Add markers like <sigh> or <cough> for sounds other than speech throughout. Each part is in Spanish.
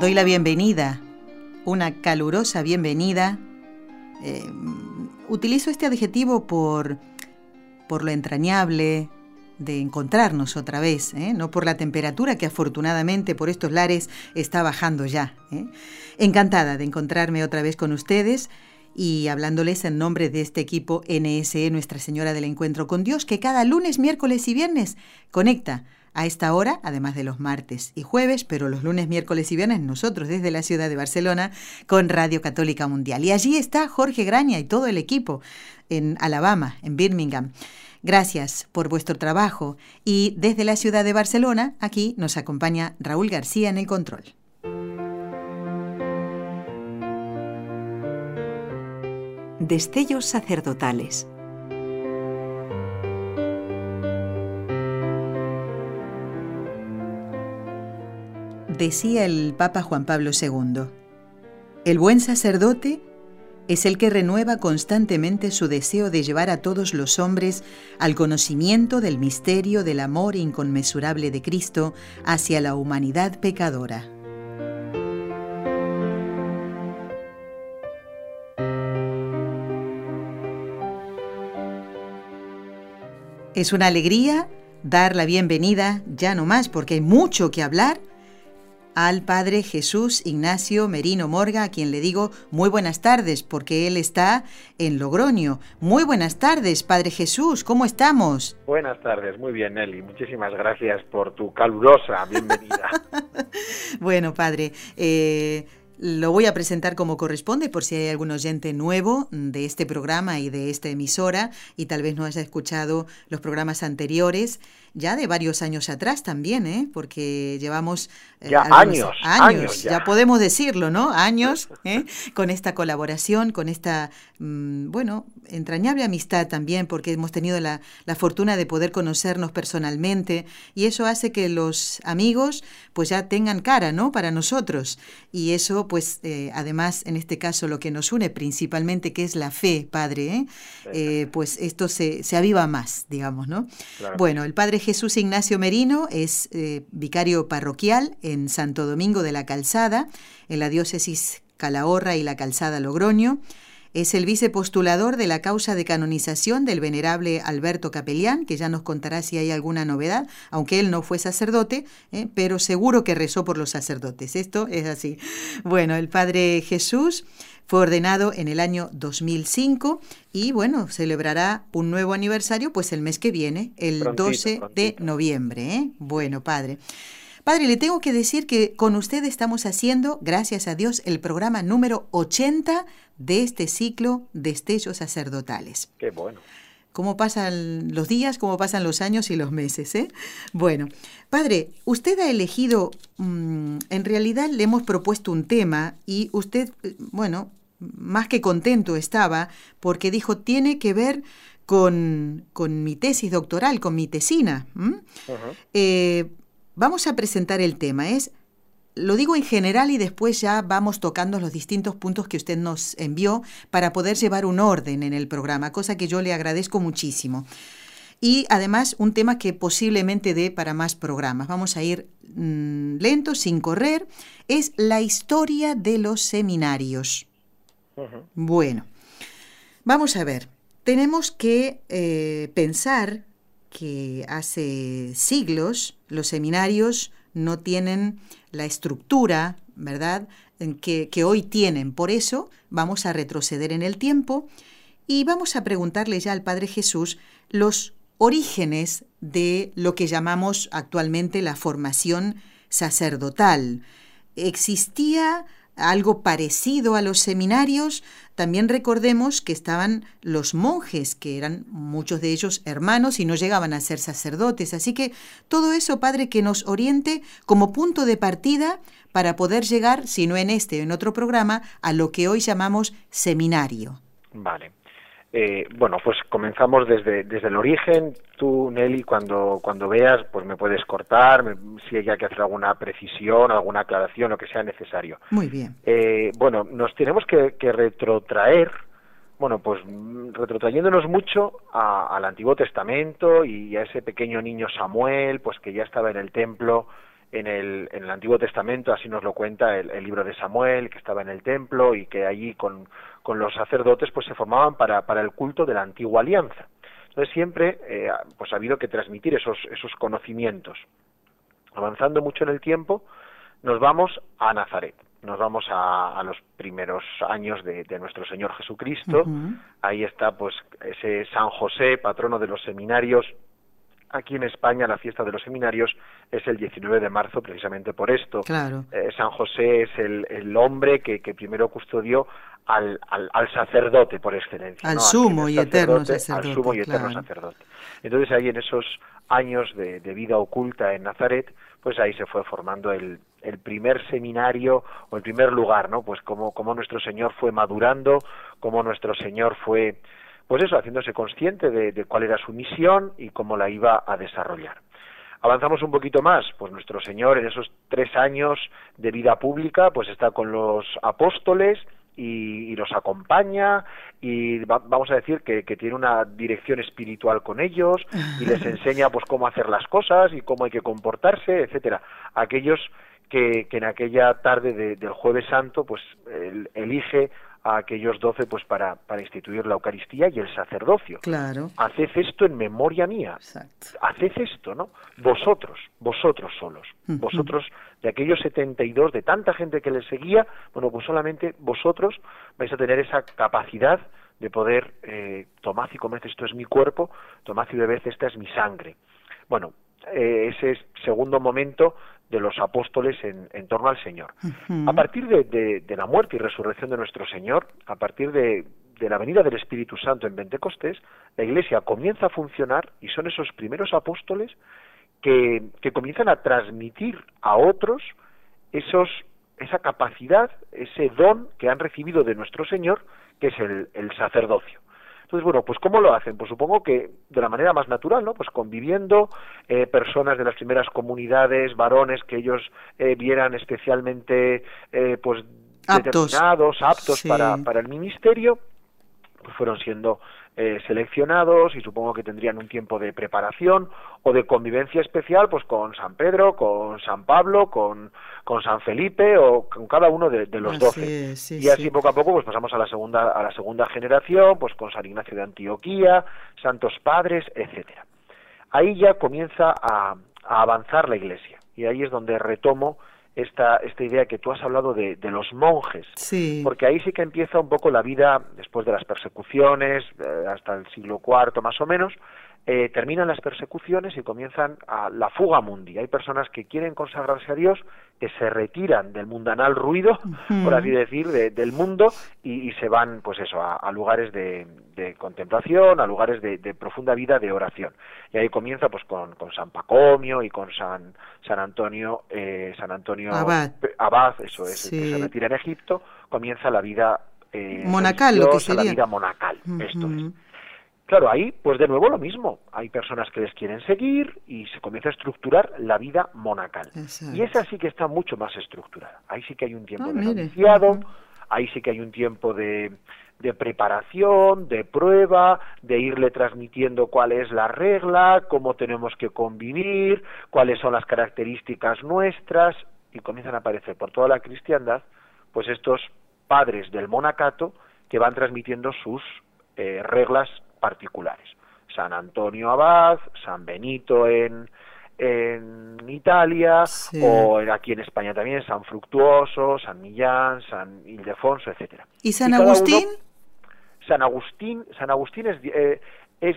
Doy la bienvenida, una calurosa bienvenida. Eh, utilizo este adjetivo por, por lo entrañable de encontrarnos otra vez, ¿eh? no por la temperatura que afortunadamente por estos lares está bajando ya. ¿eh? Encantada de encontrarme otra vez con ustedes y hablándoles en nombre de este equipo NSE Nuestra Señora del Encuentro con Dios, que cada lunes, miércoles y viernes conecta a esta hora, además de los martes y jueves, pero los lunes, miércoles y viernes nosotros desde la ciudad de Barcelona con Radio Católica Mundial. Y allí está Jorge Graña y todo el equipo en Alabama, en Birmingham. Gracias por vuestro trabajo y desde la ciudad de Barcelona, aquí nos acompaña Raúl García en el control. Destellos sacerdotales decía el Papa Juan Pablo II, el buen sacerdote es el que renueva constantemente su deseo de llevar a todos los hombres al conocimiento del misterio del amor inconmensurable de Cristo hacia la humanidad pecadora. Es una alegría dar la bienvenida, ya no más porque hay mucho que hablar, al padre Jesús Ignacio Merino Morga, a quien le digo muy buenas tardes, porque él está en Logroño. Muy buenas tardes, padre Jesús, ¿cómo estamos? Buenas tardes, muy bien, Nelly. Muchísimas gracias por tu calurosa bienvenida. <laughs> bueno, padre, eh, lo voy a presentar como corresponde por si hay algún oyente nuevo de este programa y de esta emisora y tal vez no haya escuchado los programas anteriores ya de varios años atrás también, ¿eh? porque llevamos eh, ya años, años, ya. podemos decirlo, ¿no? Años ¿eh? con esta colaboración, con esta, mm, bueno, entrañable amistad también, porque hemos tenido la, la, fortuna de poder conocernos personalmente y eso hace que los amigos pues ya tengan cara, ¿no? Para nosotros. Y eso, pues, eh, además, en este caso, lo que nos une principalmente, que es la fe, Padre, pues esto se, se aviva más, digamos, ¿no? Bueno, el Padre Jesús Ignacio Merino es eh, vicario parroquial en Santo Domingo de la Calzada, en la diócesis Calahorra y la Calzada Logroño. Es el vicepostulador de la causa de canonización del venerable Alberto Capellán, que ya nos contará si hay alguna novedad, aunque él no fue sacerdote, eh, pero seguro que rezó por los sacerdotes. Esto es así. Bueno, el Padre Jesús fue ordenado en el año 2005 y bueno, celebrará un nuevo aniversario pues el mes que viene, el 12 de noviembre. ¿eh? Bueno, padre. Padre, le tengo que decir que con usted estamos haciendo, gracias a Dios, el programa número 80 de este ciclo de estellos sacerdotales. Qué bueno cómo pasan los días, cómo pasan los años y los meses. ¿eh? Bueno, padre, usted ha elegido, mm, en realidad le hemos propuesto un tema y usted, eh, bueno, más que contento estaba porque dijo, tiene que ver con, con mi tesis doctoral, con mi tesina. Eh, vamos a presentar el tema. Es, lo digo en general y después ya vamos tocando los distintos puntos que usted nos envió para poder llevar un orden en el programa, cosa que yo le agradezco muchísimo. Y además un tema que posiblemente dé para más programas. Vamos a ir mm, lentos, sin correr. Es la historia de los seminarios. Bueno, vamos a ver. Tenemos que eh, pensar que hace siglos los seminarios no tienen la estructura, ¿verdad?, que, que hoy tienen. Por eso vamos a retroceder en el tiempo y vamos a preguntarle ya al Padre Jesús los orígenes de lo que llamamos actualmente la formación sacerdotal. ¿Existía algo parecido a los seminarios, también recordemos que estaban los monjes, que eran muchos de ellos hermanos y no llegaban a ser sacerdotes. Así que todo eso, Padre, que nos oriente como punto de partida para poder llegar, si no en este o en otro programa, a lo que hoy llamamos seminario. Vale. Eh, bueno, pues comenzamos desde, desde el origen. Tú, Nelly, cuando, cuando veas, pues me puedes cortar, si hay que hacer alguna precisión, alguna aclaración, lo que sea necesario. Muy bien. Eh, bueno, nos tenemos que, retrotraer, bueno, pues retrotrayéndonos mucho al Antiguo Testamento y a ese pequeño niño Samuel, pues que ya estaba en el templo en el, en el Antiguo Testamento, así nos lo cuenta el, libro de Samuel, que estaba en el templo y que allí con, con los sacerdotes pues se formaban para, para el culto de la antigua alianza. Entonces siempre eh, pues ha habido que transmitir esos, esos conocimientos. Avanzando mucho en el tiempo, nos vamos a Nazaret, nos vamos a, a los primeros años de, de nuestro Señor Jesucristo. Ahí está pues ese San José, patrono de los seminarios, Aquí en España la fiesta de los seminarios es el 19 de marzo precisamente por esto. Claro. Eh, San José es el, hombre que, primero custodió al, al, sacerdote por excelencia. Al sumo y eterno sacerdote. Al sumo y eterno sacerdote. Entonces ahí en esos años de, vida oculta en Nazaret, pues ahí se fue formando el, el primer seminario o el primer lugar, ¿no? Pues como, como nuestro Señor fue madurando, como nuestro Señor fue pues eso, haciéndose consciente de, cuál era su misión y cómo la iba a desarrollar. Avanzamos un poquito más, pues nuestro Señor en esos tres años de vida pública, pues está con los apóstoles y, los acompaña y vamos a decir que, tiene una dirección espiritual con ellos y les <laughs> enseña pues cómo hacer las cosas y cómo hay que comportarse, etcétera. Aquellos que, en aquella tarde del Jueves Santo pues elige a aquellos doce pues para, para instituir la Eucaristía y el sacerdocio. Claro. Haced esto en memoria mía. Exacto. Haced esto, ¿no? Vosotros, vosotros solos. Vosotros, de aquellos 72, de tanta gente que les seguía, bueno, pues solamente vosotros vais a tener esa capacidad de poder, eh, tomad y comed, esto es mi cuerpo, tomad y bebed, esta es mi sangre. Bueno, eh, ese segundo momento de los apóstoles en, torno al Señor. A partir de, la muerte y resurrección de nuestro Señor, a partir de, la venida del Espíritu Santo en Pentecostés, la Iglesia comienza a funcionar y son esos primeros apóstoles que, comienzan a transmitir a otros esos, esa capacidad, ese don que han recibido de nuestro Señor, que es el sacerdocio. Entonces, bueno, pues ¿cómo lo hacen? Pues supongo que de la manera más natural, ¿no? Pues conviviendo, eh, personas de las primeras comunidades, varones que ellos eh, vieran especialmente, eh, pues, aptos. determinados, aptos para, para el ministerio, pues fueron siendo eh, seleccionados y supongo que tendrían un tiempo de preparación o de convivencia especial pues con San Pedro, con San Pablo, con, con San Felipe o con cada uno de, los doce. y así poco a poco pues pasamos a la segunda a la segunda generación pues con San Ignacio de Antioquía, santos padres, etcétera. Ahí ya comienza a, a avanzar la Iglesia y ahí es donde retomo esta, esta idea que tú has hablado de, de los monjes, sí. porque ahí sí que empieza un poco la vida después de las persecuciones, eh, hasta el siglo IV más o menos, eh, terminan las persecuciones y comienzan a la fuga mundi. Hay personas que quieren consagrarse a Dios, que se retiran del mundanal ruido, por así decir, del mundo y, se van, pues eso, a, lugares de, contemplación, a lugares de, profunda vida de oración. Y ahí comienza, pues, con, San Pacomio y con San, San Antonio, eh, San Antonio Abad. eso es, que se retira en Egipto, comienza la vida eh, monacal, lo que sería. la vida monacal. Esto es. Claro, ahí, pues de nuevo lo mismo. Hay personas que les quieren seguir y se comienza a estructurar la vida monacal. Y esa sí que está mucho más estructurada. Ahí sí que hay un tiempo ah, de noviciado, ahí sí que hay un tiempo de, de preparación, de prueba, de irle transmitiendo cuál es la regla, cómo tenemos que convivir, cuáles son las características nuestras, y comienzan a aparecer por toda la cristiandad, pues estos padres del monacato que van transmitiendo sus eh, reglas particulares. San Antonio Abad, San Benito en, en Italia, o aquí en España también, San Fructuoso, San Millán, San Ildefonso, etcétera. ¿Y San Agustín? San Agustín, San Agustín es, eh, es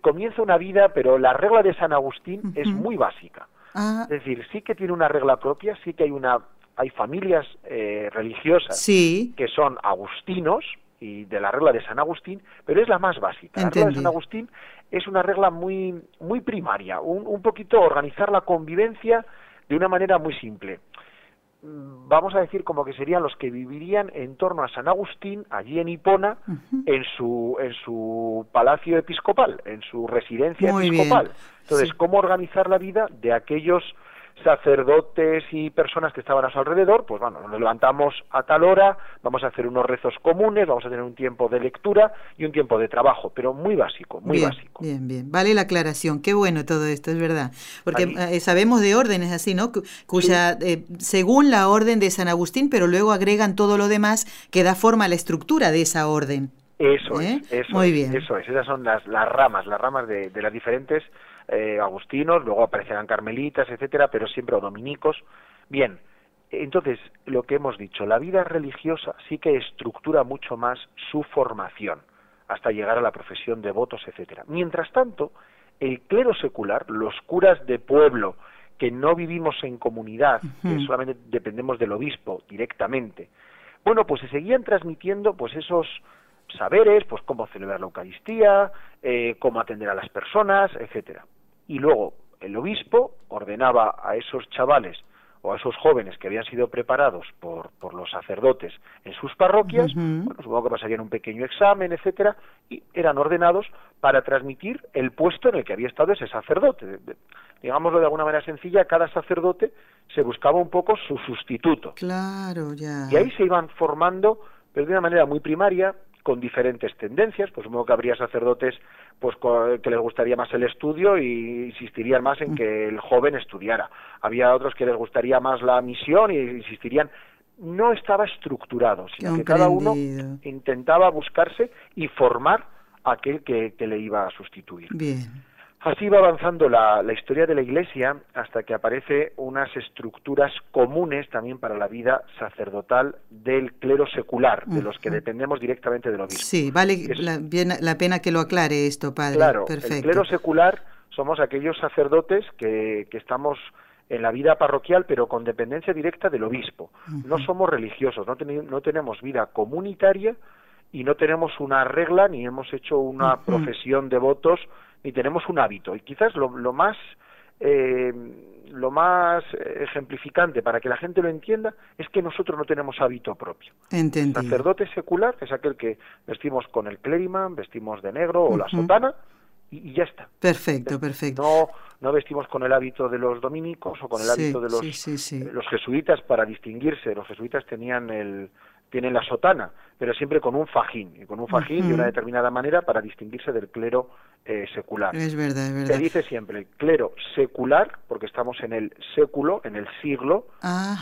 comienza una vida, pero la regla de San Agustín es muy básica. Ah. Es decir, sí que tiene una regla propia, sí que hay una hay familias eh, religiosas que son agustinos y de la regla de San Agustín, pero es la más básica. La regla de San Agustín es una regla muy, muy primaria, un, un poquito organizar la convivencia de una manera muy simple. Vamos a decir como que serían los que vivirían en torno a San Agustín, allí en Hipona, en su en su palacio episcopal, en su residencia episcopal. Entonces, cómo organizar la vida de aquellos sacerdotes y personas que estaban a su alrededor, pues bueno, nos levantamos a tal hora, vamos a hacer unos rezos comunes, vamos a tener un tiempo de lectura y un tiempo de trabajo, pero muy básico, muy básico. Bien, bien, vale la aclaración, qué bueno todo esto, es verdad, porque eh, sabemos de órdenes así, ¿no? Cuya, eh, según la orden de San Agustín, pero luego agregan todo lo demás que da forma a la estructura de esa orden. Eso es, ¿Eh? eso Muy bien. eso es, esas son las, las ramas, las ramas de, de las diferentes eh, agustinos, luego aparecerán carmelitas, etcétera, pero siempre o dominicos. Bien, entonces, lo que hemos dicho, la vida religiosa sí que estructura mucho más su formación, hasta llegar a la profesión de votos, etcétera. Mientras tanto, el clero secular, los curas de pueblo, que no vivimos en comunidad, que solamente dependemos del obispo directamente, bueno, pues se seguían transmitiendo pues esos saberes, pues cómo celebrar la Eucaristía, eh, cómo atender a las personas, etcétera y luego el obispo ordenaba a esos chavales o a esos jóvenes que habían sido preparados por, por los sacerdotes en sus parroquias, bueno, supongo que pasarían un pequeño examen, etcétera, y eran ordenados para transmitir el puesto en el que había estado ese sacerdote. Digámoslo de alguna manera sencilla, cada sacerdote se buscaba un poco su sustituto. Claro, ya. Y ahí se iban formando, pero de una manera muy primaria, con diferentes tendencias, pues supongo que habría sacerdotes pues que les gustaría más el estudio y insistirían más en que el joven estudiara. Había otros que les gustaría más la misión y insistirían no estaba estructurado, sino que cada uno intentaba buscarse y formar a aquel que, que le iba a sustituir. Bien. Así va avanzando la, historia de la Iglesia hasta que aparece unas estructuras comunes también para la vida sacerdotal del clero secular, de los que dependemos directamente del obispo. Sí, vale la, pena que lo aclare esto, padre. Claro, el clero secular somos aquellos sacerdotes que, que estamos en la vida parroquial, pero con dependencia directa del obispo. No somos religiosos, no, no tenemos vida comunitaria y no tenemos una regla ni hemos hecho una profesión de votos ni tenemos un hábito. Y quizás lo, más eh, lo más ejemplificante para que la gente lo entienda es que nosotros no tenemos hábito propio. El sacerdote secular es aquel que vestimos con el clériman, vestimos de negro o la sotana y, ya está. Perfecto, perfecto. No, no vestimos con el hábito de los dominicos o con el hábito de los, eh, los jesuitas para distinguirse. Los jesuitas tenían el, tienen la sotana, pero siempre con un fajín, y con un fajín de una determinada manera para distinguirse del clero eh, secular. Es verdad, es verdad. Se dice siempre clero secular, porque estamos en el século, en el siglo,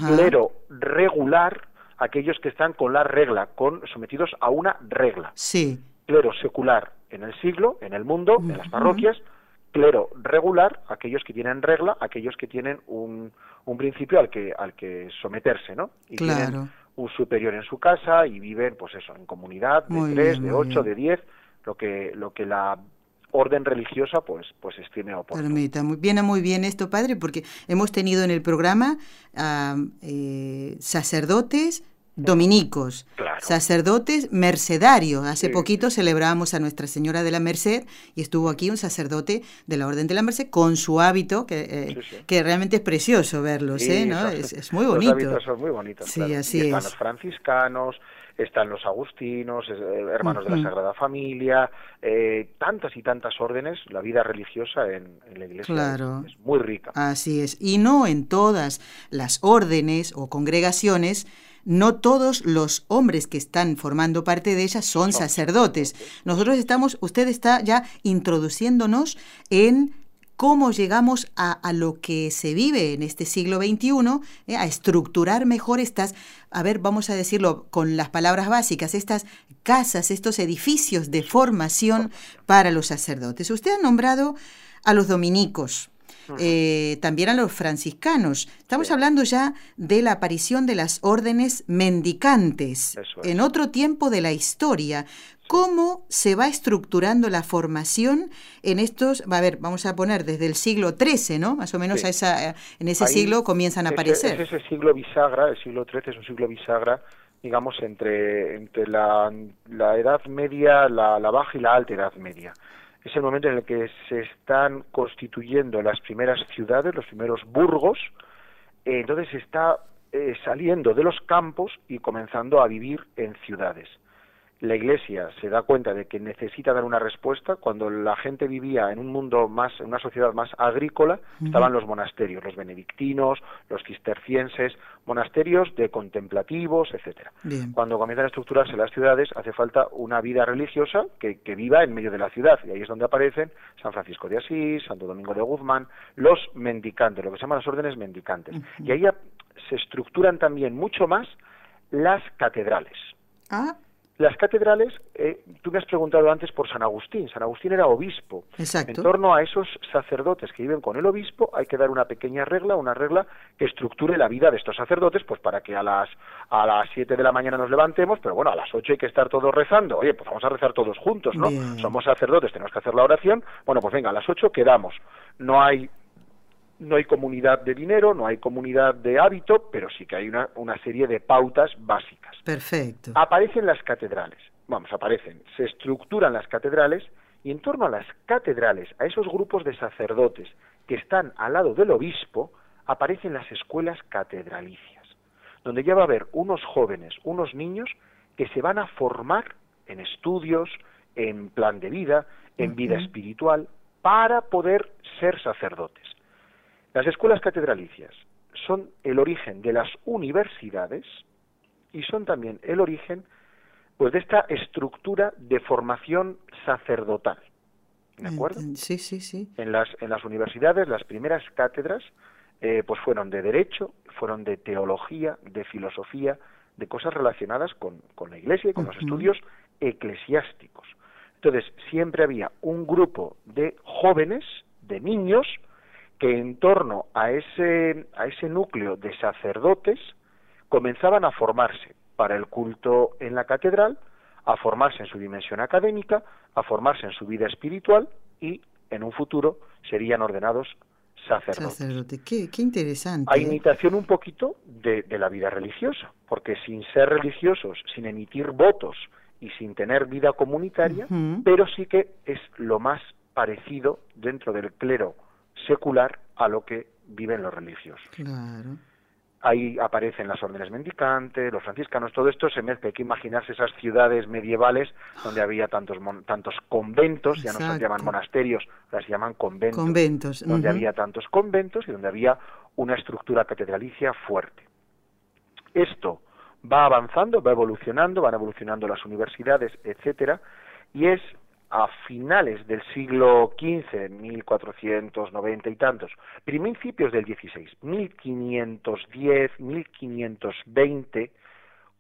clero regular, aquellos que están con la regla, con sometidos a una regla. Sí. Clero secular en el siglo, en el mundo, en las parroquias, clero regular, aquellos que tienen regla, aquellos que tienen un, un principio al que al que someterse, ¿no? Y claro un superior en su casa y viven, pues eso, en comunidad de tres, de ocho, de diez, lo que, lo que la orden religiosa pues pues estime oportuno. Permita, muy, viene muy bien esto, padre, porque hemos tenido en el programa eh, sacerdotes, dominicos, sacerdotes mercedarios. Hace poquito celebramos a Nuestra Señora de la Merced y estuvo aquí un sacerdote de la Orden de la Merced con su hábito, que, eh, que realmente es precioso verlos, ¿eh? ¿no? Es, muy bonito. Los hábitos son muy bonitos. Sí, así están los franciscanos, están los agustinos, eh, hermanos de la Sagrada Familia, tantas y tantas órdenes, la vida religiosa en, la iglesia es, muy rica. Así es, y no en todas las órdenes o congregaciones no todos los hombres que están formando parte de ella son sacerdotes. Nosotros estamos, usted está ya introduciéndonos en cómo llegamos a, lo que se vive en este siglo XXI, eh, a estructurar mejor estas, a ver, vamos a decirlo con las palabras básicas, estas casas, estos edificios de formación para los sacerdotes. Usted ha nombrado a los dominicos. Eh, también a los franciscanos. Estamos hablando ya de la aparición de las órdenes mendicantes en otro tiempo de la historia. ¿Cómo se va estructurando la formación en estos, va a ver, vamos a poner desde el siglo XIII, ¿no? Más o menos a esa, en ese siglo comienzan a aparecer. Es ese siglo bisagra, el siglo XIII es un siglo bisagra, digamos, entre, entre la, Edad Media, la, Baja y la Alta Edad Media. Es el momento en el que se están constituyendo las primeras ciudades, los primeros burgos, entonces se está eh, saliendo de los campos y comenzando a vivir en ciudades la Iglesia se da cuenta de que necesita dar una respuesta, cuando la gente vivía en un mundo más, en una sociedad más agrícola, estaban los monasterios, los benedictinos, los cistercienses, monasterios de contemplativos, etcétera. Cuando comienzan a estructurarse las ciudades, hace falta una vida religiosa que, viva en medio de la ciudad, y ahí es donde aparecen San Francisco de Asís, Santo Domingo de Guzmán, los mendicantes, lo que se llaman las órdenes mendicantes. Y ahí se estructuran también mucho más las catedrales. Ah, las catedrales, eh, tú me has preguntado antes por San Agustín. San Agustín era obispo. Exacto. En torno a esos sacerdotes que viven con el obispo, hay que dar una pequeña regla, una regla que estructure la vida de estos sacerdotes, pues para que a las a las 7 de la mañana nos levantemos, pero bueno, a las 8 hay que estar todos rezando. Oye, pues vamos a rezar todos juntos, ¿no? Somos sacerdotes, tenemos que hacer la oración. Bueno, pues venga, a las 8 quedamos. No hay no hay comunidad de dinero, no hay comunidad de hábito, pero sí que hay una, una serie de pautas básicas. Perfecto. Aparecen las catedrales, vamos, aparecen, se estructuran las catedrales y en torno a las catedrales, a esos grupos de sacerdotes que están al lado del obispo, aparecen las escuelas catedralicias, donde ya va a haber unos jóvenes, unos niños que se van a formar en estudios, en plan de vida, en vida espiritual, para poder ser sacerdotes. Las escuelas catedralicias son el origen de las universidades y son también el origen pues de esta estructura de formación sacerdotal. ¿De acuerdo? Sí, sí, sí. En las, en las universidades, las primeras cátedras, eh, pues fueron de derecho, fueron de teología, de filosofía, de cosas relacionadas con, con la iglesia y con los estudios eclesiásticos. Entonces, siempre había un grupo de jóvenes, de niños, que en torno a ese, a ese núcleo de sacerdotes comenzaban a formarse para el culto en la catedral, a formarse en su dimensión académica, a formarse en su vida espiritual y en un futuro serían ordenados sacerdotes. Sacerdote. Qué, interesante. A ¿eh? imitación un poquito de, la vida religiosa, porque sin ser religiosos, sin emitir votos y sin tener vida comunitaria, pero sí que es lo más parecido dentro del clero secular a lo que viven los religiosos. Claro. Ahí aparecen las órdenes mendicantes, los franciscanos, todo esto se mezcla. Hay que imaginarse esas ciudades medievales donde había tantos tantos conventos, ya no se llaman monasterios, ahora se llaman conventos. Conventos. Donde había tantos conventos y donde había una estructura catedralicia fuerte. Esto va avanzando, va evolucionando, van evolucionando las universidades, etcétera, y es a finales del siglo XV, 1490 y tantos, principios del XVI, 1510, 1520,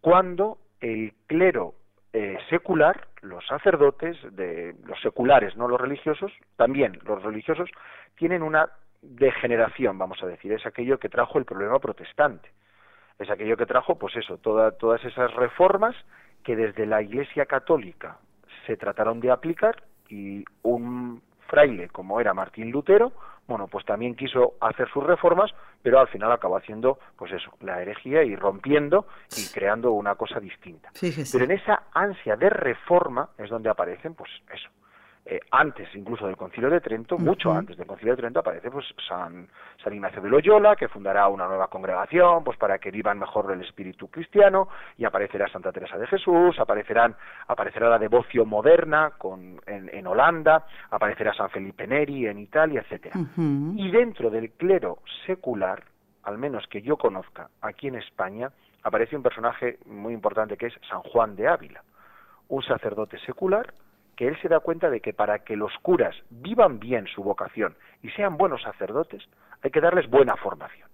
cuando el clero eh, secular, los sacerdotes, de, los seculares, no los religiosos, también los religiosos, tienen una degeneración, vamos a decir, es aquello que trajo el problema protestante, es aquello que trajo, pues eso, todas esas reformas que desde la Iglesia católica se trataron de aplicar y un fraile como era Martín Lutero, bueno, pues también quiso hacer sus reformas, pero al final acabó haciendo, pues eso, la herejía y rompiendo y creando una cosa distinta. Pero en esa ansia de reforma es donde aparecen, pues eso, eh, antes incluso del Concilio de Trento, mucho antes del Concilio de Trento, aparece pues San, San Ignacio de Loyola, que fundará una nueva congregación, pues para que vivan mejor el espíritu cristiano, y aparecerá Santa Teresa de Jesús, aparecerán, aparecerá la devoción moderna con, en, Holanda, aparecerá San Felipe Neri en Italia, etcétera. Y dentro del clero secular, al menos que yo conozca aquí en España, aparece un personaje muy importante que es San Juan de Ávila, un sacerdote secular, que él se da cuenta de que para que los curas vivan bien su vocación y sean buenos sacerdotes, hay que darles buena formación.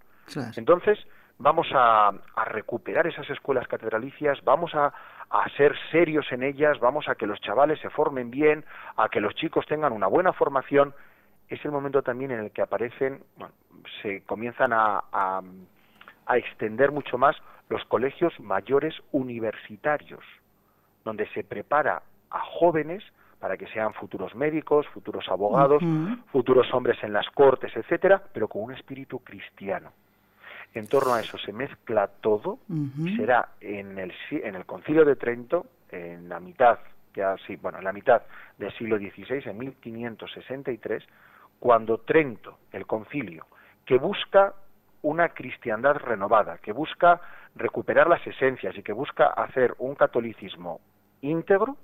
Entonces, vamos a, recuperar esas escuelas catedralicias, vamos a, a, ser serios en ellas, vamos a que los chavales se formen bien, a que los chicos tengan una buena formación es el momento también en el que aparecen, bueno, se comienzan a, a, a extender mucho más los colegios mayores universitarios, donde se prepara a jóvenes para que sean futuros médicos, futuros abogados, futuros hombres en las cortes, etcétera, pero con un espíritu cristiano. En torno a eso se mezcla todo y será en el, en el Concilio de Trento, en la mitad, ya sí, bueno, en la mitad del siglo XVI, en 1563, cuando Trento, el concilio, que busca una cristiandad renovada, que busca recuperar las esencias y que busca hacer un catolicismo íntegro,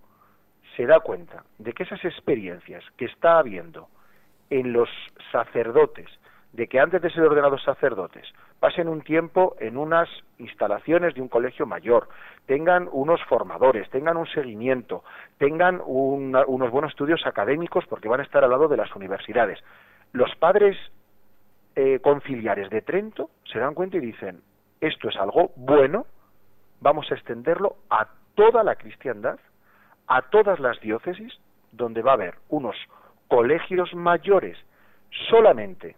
se da cuenta de que esas experiencias que está habiendo en los sacerdotes, de que antes de ser ordenados sacerdotes pasen un tiempo en unas instalaciones de un colegio mayor, tengan unos formadores, tengan un seguimiento, tengan unos buenos estudios académicos porque van a estar al lado de las universidades. Los padres eh, conciliares de Trento se dan cuenta y dicen, esto es algo bueno, vamos a extenderlo a toda la cristiandad, a todas las diócesis, donde va a haber unos colegios mayores solamente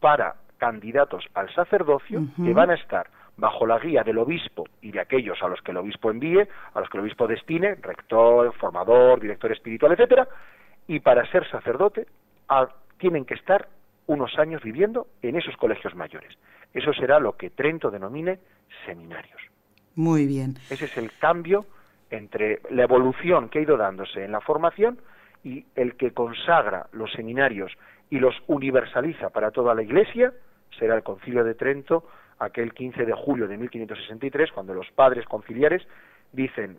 para candidatos al sacerdocio que van a estar bajo la guía del obispo y de aquellos a los que el obispo envíe, a los que el obispo destine, rector, formador, director espiritual, etcétera, y para ser sacerdote tienen que estar unos años viviendo en esos colegios mayores. Eso será lo que Trento denomine seminarios. Muy bien. Ese es el cambio entre la evolución que ha ido dándose en la formación y el que consagra los seminarios y los universaliza para toda la Iglesia, será el Concilio de Trento, aquel 15 de julio de 1563, cuando los padres conciliares dicen,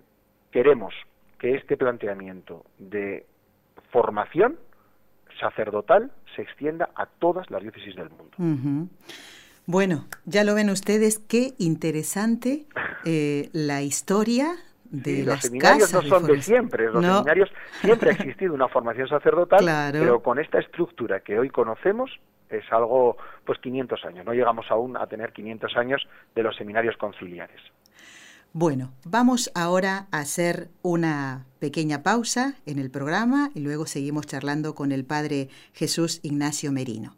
queremos que este planteamiento de formación sacerdotal se extienda a todas las diócesis del mundo. Bueno, ya lo ven ustedes, qué interesante eh, la historia de los seminarios no son de siempre, los seminarios <laughs> siempre ha existido una formación sacerdotal, pero con esta estructura que hoy conocemos es algo, pues 500 años, no llegamos aún a tener 500 años de los seminarios conciliares. Bueno, vamos ahora a hacer una pequeña pausa en el programa y luego seguimos charlando con el padre Jesús Ignacio Merino.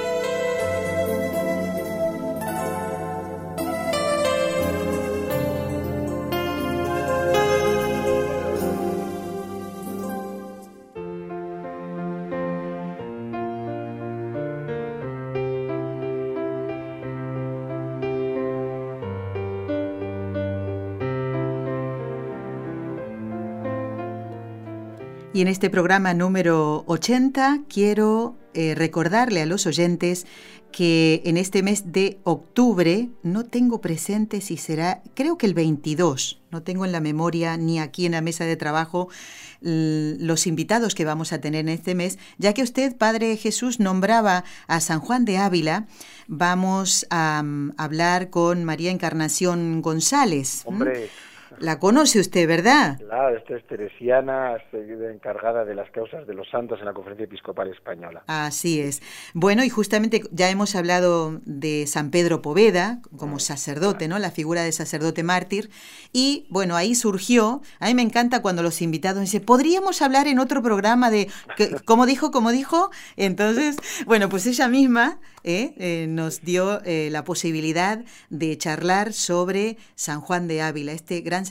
En este programa número 80 quiero eh, recordarle a los oyentes que en este mes de octubre no tengo presente si será, creo que el 22, no tengo en la memoria ni aquí en la mesa de trabajo los invitados que vamos a tener en este mes, ya que usted, Padre Jesús, nombraba a San Juan de Ávila, vamos a mm, hablar con María Encarnación González. Hombre. La conoce usted, ¿verdad? Claro, esta es teresiana, encargada de las causas de los santos en la Conferencia Episcopal Española. Así es. Bueno, y justamente ya hemos hablado de San Pedro Poveda como sacerdote, ¿no? La figura de sacerdote mártir. Y bueno, ahí surgió, a mí me encanta cuando los invitados dicen, ¿podríamos hablar en otro programa de, <laughs> ¿cómo dijo, cómo dijo? Entonces, bueno, pues ella misma ¿eh? Eh, nos dio eh, la posibilidad de charlar sobre San Juan de Ávila, este gran sacerdote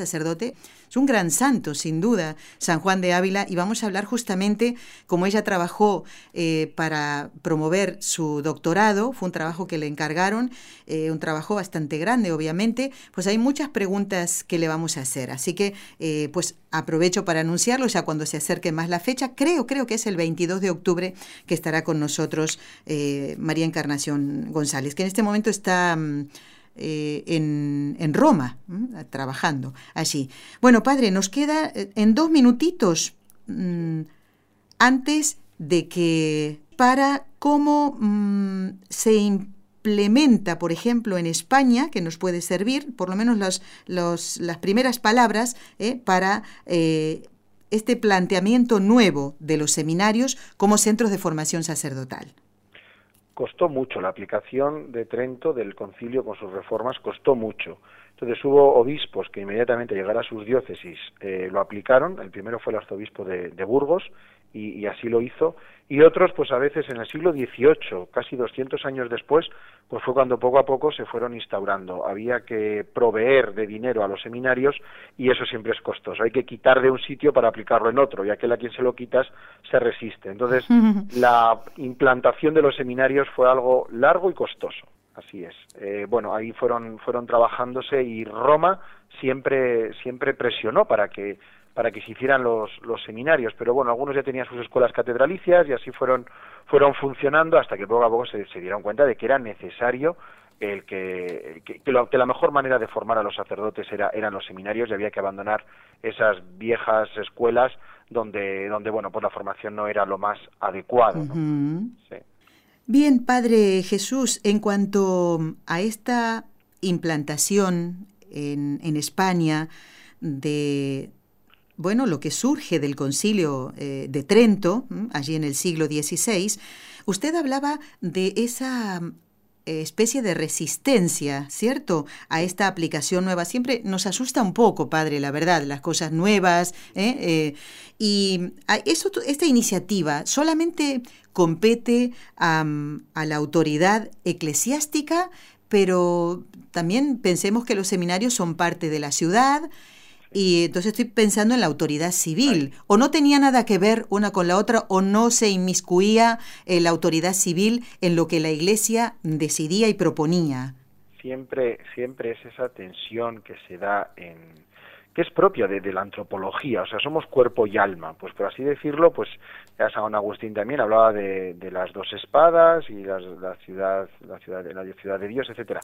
es un gran santo, sin duda, San Juan de Ávila, y vamos a hablar justamente como ella trabajó eh, para promover su doctorado, fue un trabajo que le encargaron, eh, un trabajo bastante grande, obviamente, pues hay muchas preguntas que le vamos a hacer. Así que, eh, pues aprovecho para anunciarlo ya cuando se acerque más la fecha. Creo, creo que es el 22 de octubre que estará con nosotros María Encarnación González, que en este momento está... Mm, eh, en, Roma, trabajando allí. Bueno, padre, nos queda eh, en dos minutitos mm, antes de que para cómo mm, se implementa, por ejemplo, en España, que nos puede servir, por lo menos las primeras palabras, eh, para este planteamiento nuevo de los seminarios como centros de formación sacerdotal? Costó mucho la aplicación de Trento del concilio con sus reformas, costó mucho. Entonces hubo obispos que inmediatamente llegara a sus diócesis eh, lo aplicaron. El primero fue el arzobispo de, Burgos y, así lo hizo. Y otros, pues a veces en el siglo XVIII, casi 200 años después, pues fue cuando poco a poco se fueron instaurando. Había que proveer de dinero a los seminarios y eso siempre es costoso. Hay que quitar de un sitio para aplicarlo en otro y aquel a quien se lo quitas se resiste. Entonces, <laughs> la implantación de los seminarios fue algo largo y costoso. Así es. Eh, bueno, ahí fueron fueron trabajándose y Roma siempre siempre presionó para que para que se hicieran los, los seminarios, pero bueno, algunos ya tenían sus escuelas catedralicias y así fueron fueron funcionando hasta que poco a poco se, se dieron cuenta de que era necesario el que, que, que, la mejor manera de formar a los sacerdotes era, eran los seminarios y había que abandonar esas viejas escuelas donde, donde bueno, pues la formación no era lo más adecuado. sí. Bien, Padre Jesús, en cuanto a esta implantación en, España de, bueno, lo que surge del concilio eh, de Trento, allí en el siglo XVI, usted hablaba de esa especie de resistencia, ¿cierto?, a esta aplicación nueva. Siempre nos asusta un poco, padre, la verdad, las cosas nuevas. ¿eh? y eso, esta iniciativa solamente compete a, la autoridad eclesiástica, pero también pensemos que los seminarios son parte de la ciudad, y entonces estoy pensando en la autoridad civil. O no tenía nada que ver una con la otra, o no se inmiscuía eh, la autoridad civil en lo que la Iglesia decidía y proponía. Siempre, siempre es esa tensión que se da en, que es propia de, la antropología, o sea, somos cuerpo y alma, pues por así decirlo, pues ya San Agustín también hablaba de, las dos espadas y la ciudad, la ciudad, la ciudad de Dios, etcétera.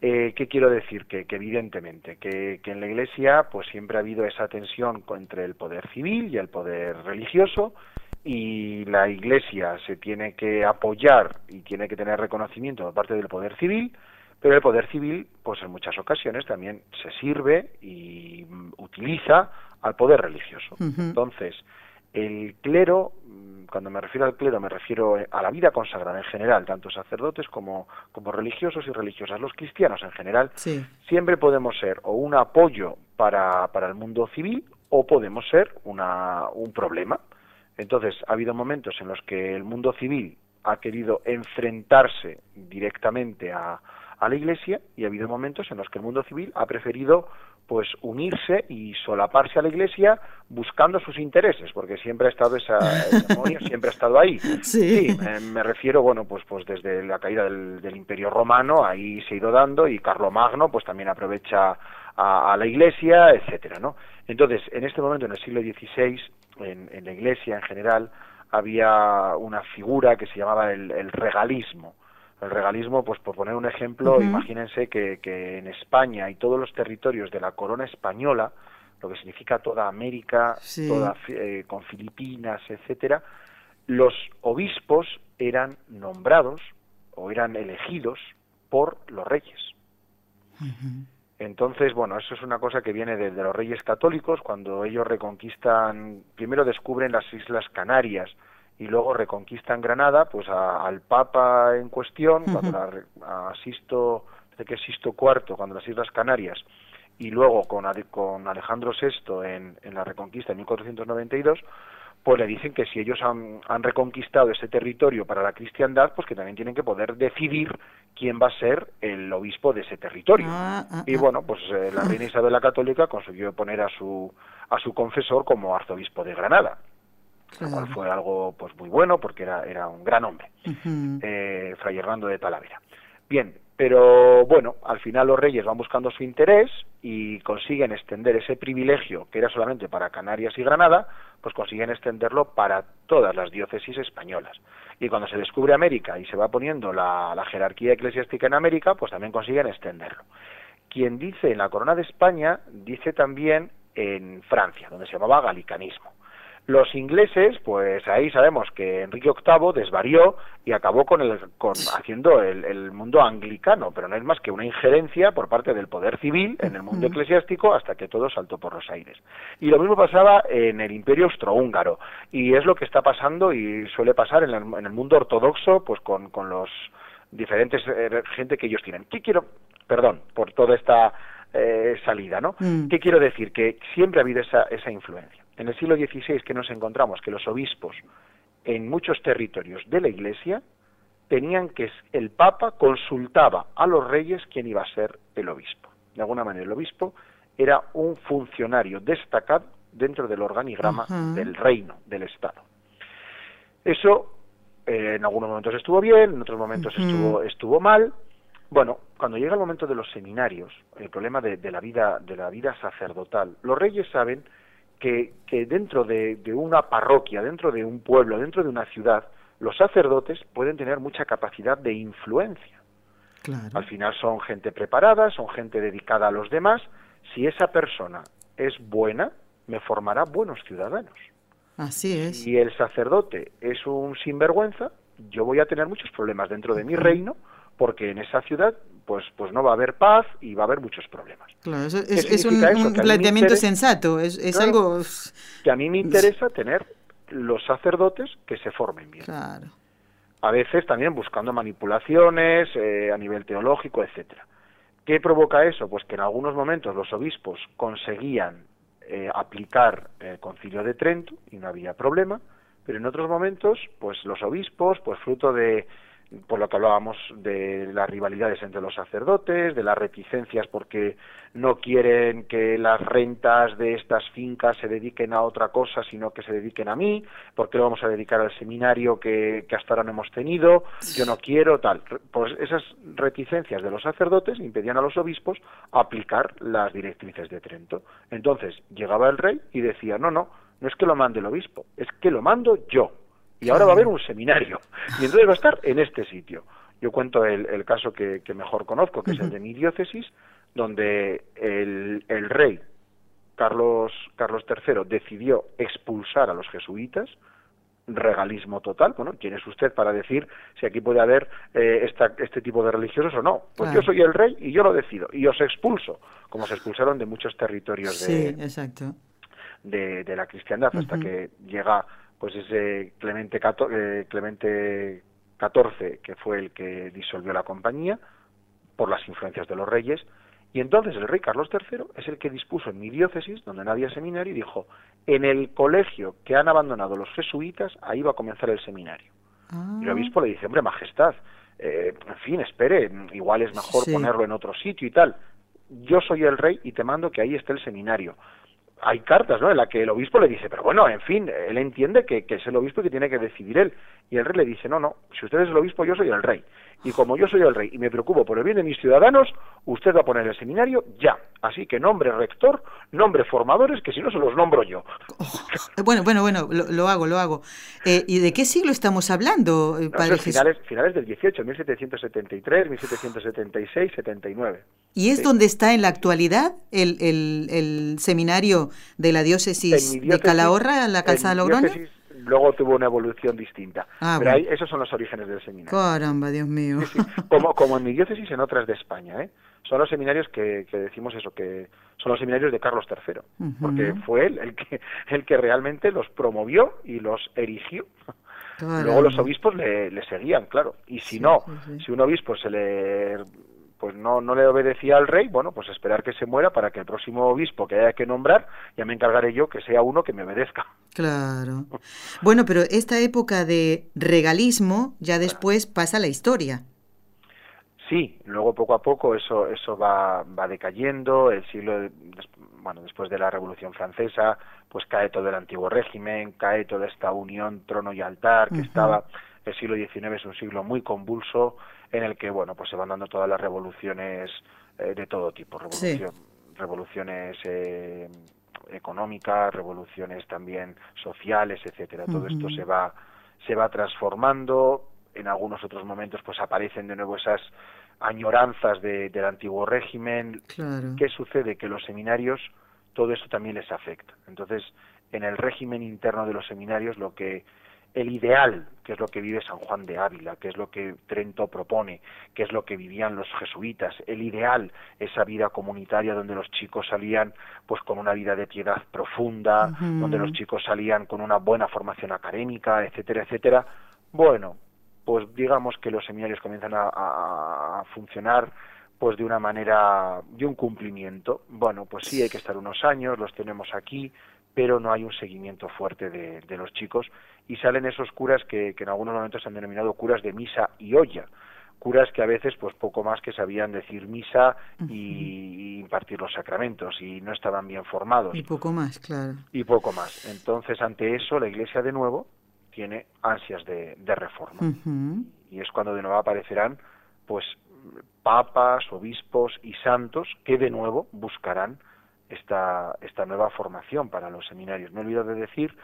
Eh, ¿Qué quiero decir? Que, evidentemente, que, que, en la Iglesia, pues siempre ha habido esa tensión entre el poder civil y el poder religioso, y la Iglesia se tiene que apoyar y tiene que tener reconocimiento por parte del poder civil, pero el poder civil, pues en muchas ocasiones también se sirve y utiliza al poder religioso. Entonces, el clero, mm, cuando me refiero al clero, me refiero a la vida consagrada en general, tanto sacerdotes como, como religiosos y religiosas. Los cristianos en general siempre podemos ser o un apoyo para, para el mundo civil o podemos ser una, un problema. Entonces, ha habido momentos en los que el mundo civil ha querido enfrentarse directamente a, a la Iglesia y ha habido momentos en los que el mundo civil ha preferido pues unirse y solaparse a la Iglesia buscando sus intereses, porque siempre ha estado esa <laughs> demonio, siempre ha estado ahí. Sí, me, refiero, bueno, pues pues desde la caída del, Imperio Romano ahí se ha ido dando y Carlomagno pues también aprovecha a, la Iglesia, etcétera, ¿no? Entonces, en este momento, en el siglo XVI, en, la Iglesia en general, había una figura que se llamaba el regalismo, el regalismo, pues por poner un ejemplo, imagínense que, que, en España y todos los territorios de la corona española, lo que significa toda América, toda, eh, con Filipinas, etcétera, los obispos eran nombrados o eran elegidos por los reyes. Entonces, bueno, eso es una cosa que viene de, los reyes católicos, cuando ellos reconquistan, primero descubren las Islas Canarias, y luego reconquistan Granada, pues al Papa en cuestión, cuando la, asisto, que es Sisto IV, cuando las Islas Canarias, y luego con, con Alejandro VI en, en la reconquista en 1492, pues le dicen que si ellos han, han, reconquistado ese territorio para la cristiandad, pues que también tienen que poder decidir quién va a ser el obispo de ese territorio. Ah, ah, y ah. bueno, pues eh, la reina Isabel la Católica consiguió poner a su, a su confesor como arzobispo de Granada fue algo pues muy bueno porque era, era un gran hombre, eh, Fray Hernando de Talavera. Bien, pero bueno, al final los reyes van buscando su interés y consiguen extender ese privilegio que era solamente para Canarias y Granada, pues consiguen extenderlo para todas las diócesis españolas. Y cuando se descubre América y se va poniendo la, la jerarquía eclesiástica en América, pues también consiguen extenderlo. Quien dice en la corona de España, dice también en Francia, donde se llamaba galicanismo. Los ingleses, pues ahí sabemos que Enrique VIII desvarió y acabó con el, con, haciendo el, mundo anglicano, pero no es más que una injerencia por parte del poder civil en el mundo eclesiástico hasta que todo saltó por los aires. Y lo mismo pasaba en el Imperio Austrohúngaro, y es lo que está pasando y suele pasar en el, mundo ortodoxo, pues con, con los diferentes eh, gente que ellos tienen. ¿Qué quiero? Perdón por toda esta eh, salida, ¿no? Mm. ¿Qué quiero decir? Que siempre ha habido esa, esa influencia. En el siglo XVI que nos encontramos que los obispos en muchos territorios de la Iglesia tenían que el Papa consultaba a los reyes quién iba a ser el obispo. De alguna manera el obispo era un funcionario destacado dentro del organigrama del reino, del Estado. Eso eh, en algunos momentos estuvo bien, en otros momentos estuvo, estuvo mal. Bueno, cuando llega el momento de los seminarios, el problema de, la vida de la vida sacerdotal, los reyes saben que, que dentro de, una parroquia, dentro de un pueblo, dentro de una ciudad, los sacerdotes pueden tener mucha capacidad de influencia. Al final son gente preparada, son gente dedicada a los demás. Si esa persona es buena, me formará buenos ciudadanos. Así es. Si el sacerdote es un sinvergüenza, yo voy a tener muchos problemas dentro de mi reino porque en esa ciudad pues pues no va a haber paz y va a haber muchos problemas. Claro, es, un, planteamiento sensato, es, algo que a mí me interesa tener los sacerdotes que se formen bien. Claro. A veces también buscando manipulaciones eh, a nivel teológico, etcétera. ¿Qué provoca eso? Pues que en algunos momentos los obispos conseguían eh, aplicar el concilio de Trento y no había problema, pero en otros momentos, pues los obispos, pues fruto de por lo que hablábamos de las rivalidades entre los sacerdotes, de las reticencias porque no quieren que las rentas de estas fincas se dediquen a otra cosa, sino que se dediquen a mí, porque lo vamos a dedicar al seminario que, que hasta ahora no hemos tenido, yo no quiero, tal. Pues esas reticencias de los sacerdotes impedían a los obispos aplicar las directrices de Trento. Entonces llegaba el rey y decía, no, no, no es que lo mande el obispo, es que lo mando yo y ahora va a haber un seminario y entonces va a estar en este sitio. Yo cuento el, caso que, mejor conozco, que es el de mi diócesis, donde el, rey Carlos, Carlos III decidió expulsar a los jesuitas, regalismo total. Bueno, ¿quién es usted para decir si aquí puede haber eh, este tipo de religiosos o no? Pues yo soy el rey y yo lo decido y os expulso, como se expulsaron de muchos territorios de, exacto. de, la cristiandad hasta que llega pues ese Clemente, eh, Clemente XIV, que fue el que disolvió la compañía por las influencias de los reyes, y entonces el rey Carlos III es el que dispuso en mi diócesis, donde no había seminario, y dijo, en el colegio que han abandonado los jesuitas, ahí va a comenzar el seminario. Y el ah. obispo le dice, hombre, majestad, eh, en fin, espere, igual es mejor ponerlo en otro sitio y tal. Yo soy el rey y te mando que ahí esté el seminario hay cartas, ¿no? En la que el obispo le dice, pero bueno, en fin, él entiende que, es el obispo que tiene que decidir él. Y el rey le dice, no, no, si usted es el obispo, yo soy el rey. Y como yo soy el rey y me preocupo por el bien de mis ciudadanos, usted va a poner el seminario ya. Así que nombre rector, nombre formadores, que si no se los nombro yo. Oh, bueno, bueno, bueno, lo, hago, lo hago. Eh, ¿Y de qué siglo estamos hablando, eh, padre finales, finales del 18, 1773, 1776, 79. ¿Y es donde está en la actualidad el, el, el seminario de la diócesis, de Calahorra, la Calzada Logroño? Luego tuvo una evolución distinta. Ah, Pero ahí, esos son los orígenes del seminario. Caramba, Dios mío. <laughs> Como, como en mi diócesis en otras de España, ¿eh? Son los seminarios que, que decimos eso, que son los seminarios de Carlos III, porque fue él el que, el que realmente los promovió y los erigió. Luego los obispos le, le, seguían, claro. Y si no, si un obispo se le pues no, no le obedecía al rey, bueno, pues esperar que se muera para que el próximo obispo que haya que nombrar, ya me encargaré yo que sea uno que me obedezca. Claro. Bueno, pero esta época de regalismo ya después pasa la historia. Sí, luego poco a poco eso eso va, va decayendo, el siglo bueno, después de la Revolución Francesa, pues cae todo el antiguo régimen, cae toda esta unión trono y altar que estaba el siglo XIX es un siglo muy convulso en el que bueno pues se van dando todas las revoluciones eh, de todo tipo. Revoluciones eh, económicas revoluciones también sociales etcétera. Todo esto se va se va transformando. En algunos otros momentos pues aparecen de nuevo esas añoranzas de, del antiguo régimen. Qué sucede que los seminarios todo esto también les afecta. Entonces en el régimen interno de los seminarios lo que el ideal, que es lo que vive San Juan de Ávila, que es lo que Trento propone, que es lo que vivían los jesuitas, el ideal, esa vida comunitaria donde los chicos salían pues con una vida de piedad profunda, donde los chicos salían con una buena formación académica, etcétera, etcétera. Bueno, pues digamos que los seminarios comienzan a, a funcionar pues de una manera de un cumplimiento. Bueno, pues sí hay que estar unos años, los tenemos aquí, pero no hay un seguimiento fuerte de, de los chicos y salen esos curas que, que, en algunos momentos se han denominado curas de misa y olla, curas que a veces pues poco más que sabían decir misa y, y, impartir los sacramentos y no estaban bien formados. Y poco más, claro. Y poco más. Entonces, ante eso, la Iglesia de nuevo tiene ansias de, de reforma. Uh -huh. Y es cuando de nuevo aparecerán pues papas, obispos y santos que de nuevo buscarán esta, esta nueva formación para los seminarios. Me olvido de decir,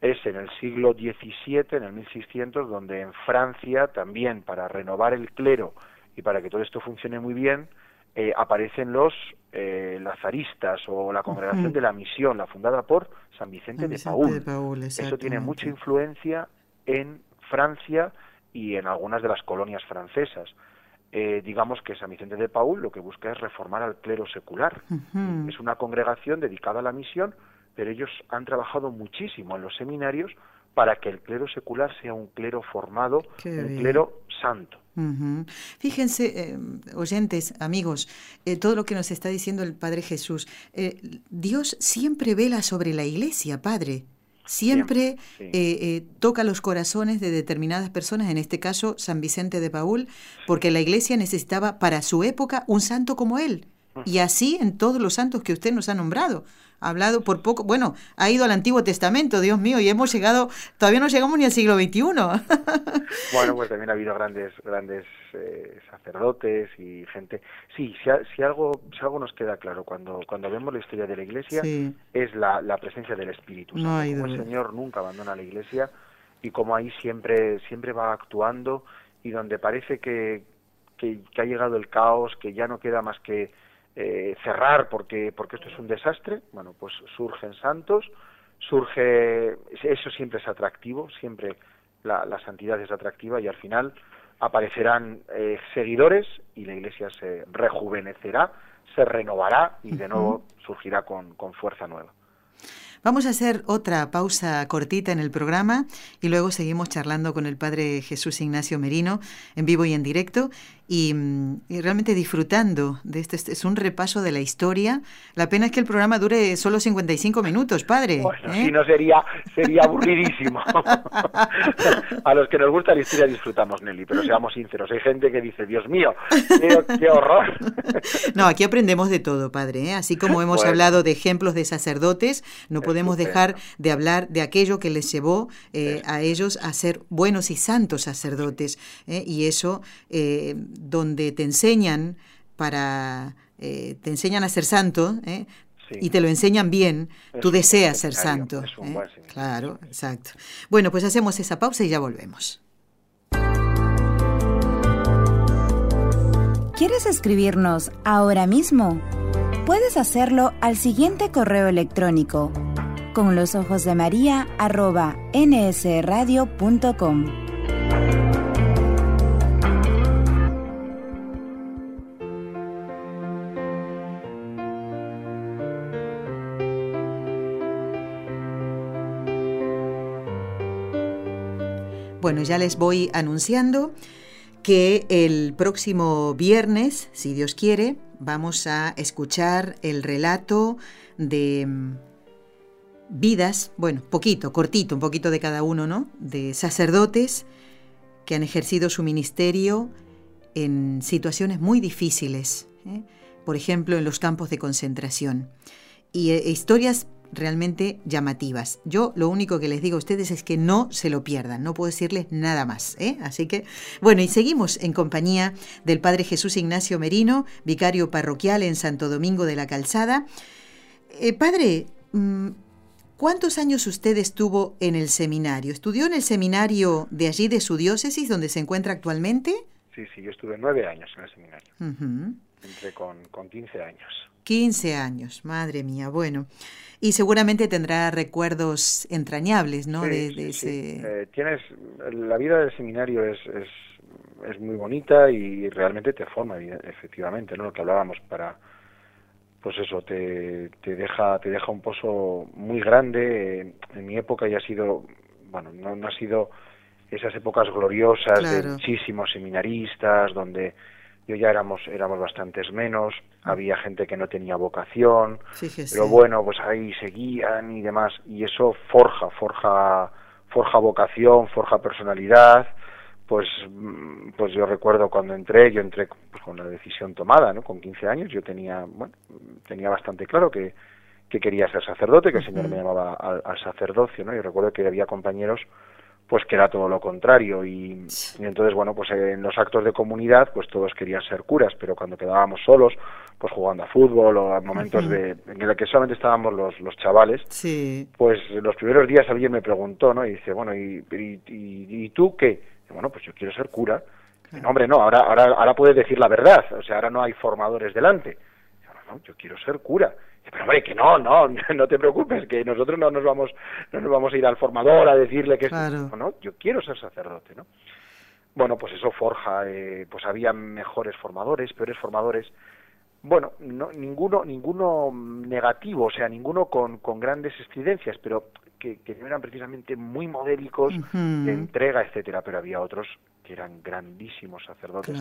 es en el siglo XVII, en el 1600, donde en Francia también para renovar el clero y para que todo esto funcione muy bien, eh, aparecen los eh, lazaristas o la congregación uh -huh. de la misión, la fundada por San Vicente, San Vicente de Paul. De Paul Eso tiene mucha influencia en Francia y en algunas de las colonias francesas. Eh, digamos que San Vicente de Paul lo que busca es reformar al clero secular. Uh -huh. Es una congregación dedicada a la misión, pero ellos han trabajado muchísimo en los seminarios para que el clero secular sea un clero formado, Qué un bien. clero santo. Uh -huh. Fíjense, eh, oyentes, amigos, eh, todo lo que nos está diciendo el Padre Jesús. Dios siempre vela sobre la iglesia, Padre. Siempre, sí. eh, eh, toca los corazones de determinadas personas, en este caso San Vicente de Paul, porque la iglesia necesitaba para su época un santo como él. Y así en todos los santos que usted nos ha nombrado. Ha hablado por poco, bueno, ha ido al Antiguo Testamento, Dios mío, y hemos llegado, todavía no llegamos ni al siglo XXI. <laughs> bueno, pues también ha habido grandes, grandes eh, sacerdotes y gente. Sí, si, si, algo, si algo nos queda claro cuando, cuando vemos la historia de la Iglesia sí. es la, la, presencia del Espíritu. No hay como el Señor nunca abandona la Iglesia y como ahí siempre, siempre va actuando y donde parece que, que, que ha llegado el caos, que ya no queda más que eh, cerrar porque, porque esto es un desastre, bueno, pues surgen santos, surge, eso siempre es atractivo, siempre la, la santidad es atractiva y al final aparecerán eh, seguidores y la iglesia se rejuvenecerá, se renovará y de nuevo surgirá con, con fuerza nueva. Vamos a hacer otra pausa cortita en el programa y luego seguimos charlando con el Padre Jesús Ignacio Merino en vivo y en directo y, y, realmente disfrutando de este, este, es un repaso de la historia. La pena es que el programa dure solo 55 minutos, padre. Bueno, ¿eh? si no sería, sería aburridísimo. <laughs> a los que nos gusta la historia disfrutamos, Nelly, pero seamos sinceros, hay gente que dice, Dios mío, qué, qué horror. <laughs> no, aquí aprendemos de todo, padre. ¿eh? Así como hemos bueno. hablado de ejemplos de sacerdotes, no podemos dejar de hablar de aquello que les llevó eh, a ellos a ser buenos y santos sacerdotes. Y eso donde te enseñan para eh, te enseñan a ser santo ¿eh? sí. y te lo enseñan bien, es tú deseas ser santo. ¿eh? Claro, exacto. Bueno, pues hacemos esa pausa y ya volvemos. ¿Quieres escribirnos ahora mismo? Puedes hacerlo al siguiente correo electrónico con los ojos de María arroba nsradio.com. Bueno, ya les voy anunciando que el próximo viernes, si Dios quiere, vamos a escuchar el relato de mm, vidas, bueno, poquito, cortito, un poquito de cada uno, ¿no? De sacerdotes que han ejercido su ministerio en situaciones muy difíciles, ¿eh? por ejemplo, en los campos de concentración. Y eh, historias realmente llamativas. Yo lo único que les digo a ustedes es que no se lo pierdan, no puedo decirles nada más. ¿eh? Así que, bueno, y seguimos en compañía del Padre Jesús Ignacio Merino, vicario parroquial en Santo Domingo de la Calzada. Eh, padre, mmm, ¿cuántos años usted estuvo en el seminario? ¿Estudió en el seminario de allí, de su diócesis, donde se encuentra actualmente? Sí, sí, yo estuve nueve años en el seminario. Uh -huh. entré con, con 15 años. 15 años, madre mía, bueno. Y seguramente tendrá recuerdos entrañables, ¿no? de, ese... Eh, tienes, la vida del seminario es, es, es, muy bonita y realmente te forma, efectivamente, ¿no? Lo que hablábamos para, pues eso, te, te deja, te deja un pozo muy grande. En mi época ya ha sido, bueno, no, no ha sido esas épocas gloriosas de muchísimos seminaristas, donde yo ya éramos éramos bastantes menos, ah. había gente que no tenía vocación, pero bueno, pues ahí seguían y demás, y eso forja, forja, forja vocación, forja personalidad, pues mm, pues yo recuerdo cuando entré, yo entré pues, con la decisión tomada, ¿no? Con 15 años yo tenía, bueno, tenía bastante claro que, que quería ser sacerdote, que el Señor me llamaba al, al sacerdocio, ¿no? Y recuerdo que había compañeros pues que era todo lo contrario. Y, entonces bueno pues en los actos de comunidad pues todos querían ser curas pero cuando quedábamos solos pues jugando a fútbol o a momentos de en el que solamente estábamos los, los chavales pues los primeros días alguien me preguntó no y dice bueno y, y, y, tú qué bueno pues yo quiero ser cura. No, hombre no ahora ahora ahora puedes decir la verdad o sea ahora no hay formadores delante. No, yo quiero ser cura pero hombre, que no, no, <laughs> no te preocupes, que nosotros no nos vamos, no nos vamos a ir al formador a decirle que no, no, yo quiero ser sacerdote, ¿no? Bueno, pues eso forja, eh, pues había mejores formadores, peores formadores, bueno, no, ninguno, ninguno negativo, o sea, ninguno con, con grandes estridencias, pero que, que no eran precisamente muy modélicos de entrega, etcétera, pero había otros que eran grandísimos sacerdotes.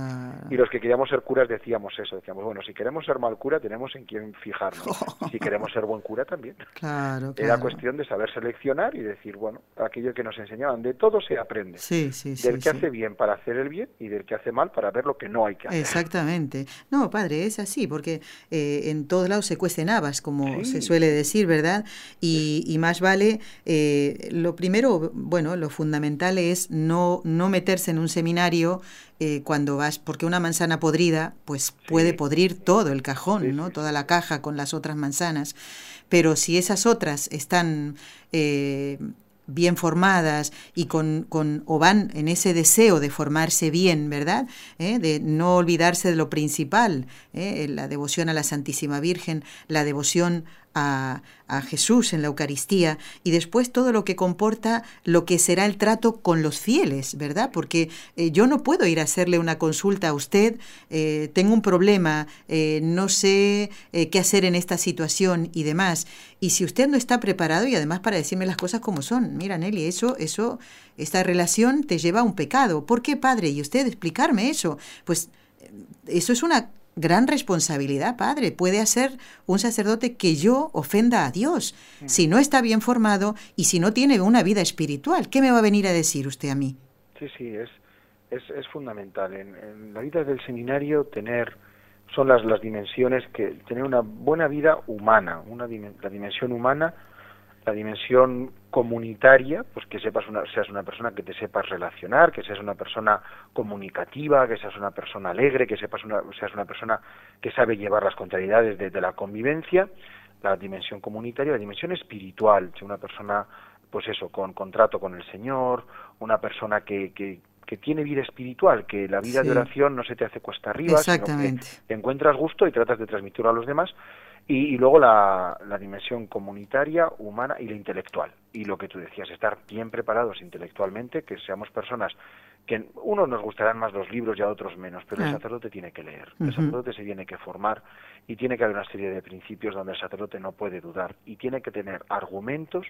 Y los que queríamos ser curas decíamos eso, decíamos, bueno, si queremos ser mal cura tenemos en quién fijarnos. <laughs> si queremos ser buen cura también. Claro, Era cuestión de saber seleccionar y decir, bueno, aquello que nos enseñaban, de todo se aprende. Sí, sí, del que hace bien para hacer el bien y del que hace mal para ver lo que no hay que hacer. Exactamente. No, padre, es así, porque eh, en todos lados se cuecen habas, como se suele decir, ¿verdad? Y, y más vale, eh, lo primero, bueno, lo fundamental es no, no meterse en un seminario eh, cuando vas, porque una manzana podrida, pues puede podrir todo el cajón, ¿no? Toda la caja con las otras manzanas. Pero si esas otras están eh, bien formadas y con, con, o van en ese deseo de formarse bien, ¿verdad? ¿Eh? De no olvidarse de lo principal, la devoción a la Santísima Virgen, la devoción a, Jesús en la Eucaristía y después todo lo que comporta lo que será el trato con los fieles, ¿verdad? Porque eh, yo no puedo ir a hacerle una consulta a usted, eh, tengo un problema, eh, no sé qué hacer en esta situación y demás. Y si usted no está preparado y además para decirme las cosas como son, mira Nelly, eso, eso, esta relación te lleva a un pecado. ¿Por qué, padre? Y usted explicarme eso. Pues eso es una gran responsabilidad, padre. Puede hacer un sacerdote que yo ofenda a Dios si no está bien formado y si no tiene una vida espiritual. ¿Qué me va a venir a decir usted a mí? Sí, sí, es, es, es fundamental. En, la vida del seminario tener son las, las dimensiones que tener una buena vida humana, una la dimensión humana la dimensión comunitaria, pues que sepas una, seas una persona que te sepas relacionar, que seas una persona comunicativa, que seas una persona alegre, que sepas una, seas una persona que sabe llevar las contrariedades de, la convivencia, la dimensión comunitaria, la dimensión espiritual, una persona, pues eso, con contrato con el Señor, una persona que, que, que tiene vida espiritual, que la vida de oración no se te hace cuesta arriba, sino que te encuentras gusto y tratas de transmitirlo a los demás y, luego la, la, dimensión comunitaria, humana y la intelectual. Y lo que tú decías, estar bien preparados intelectualmente, que seamos personas que unos nos gustarán más los libros y a otros menos, pero el sacerdote tiene que leer, el sacerdote se tiene que formar y tiene que haber una serie de principios donde el sacerdote no puede dudar y tiene que tener argumentos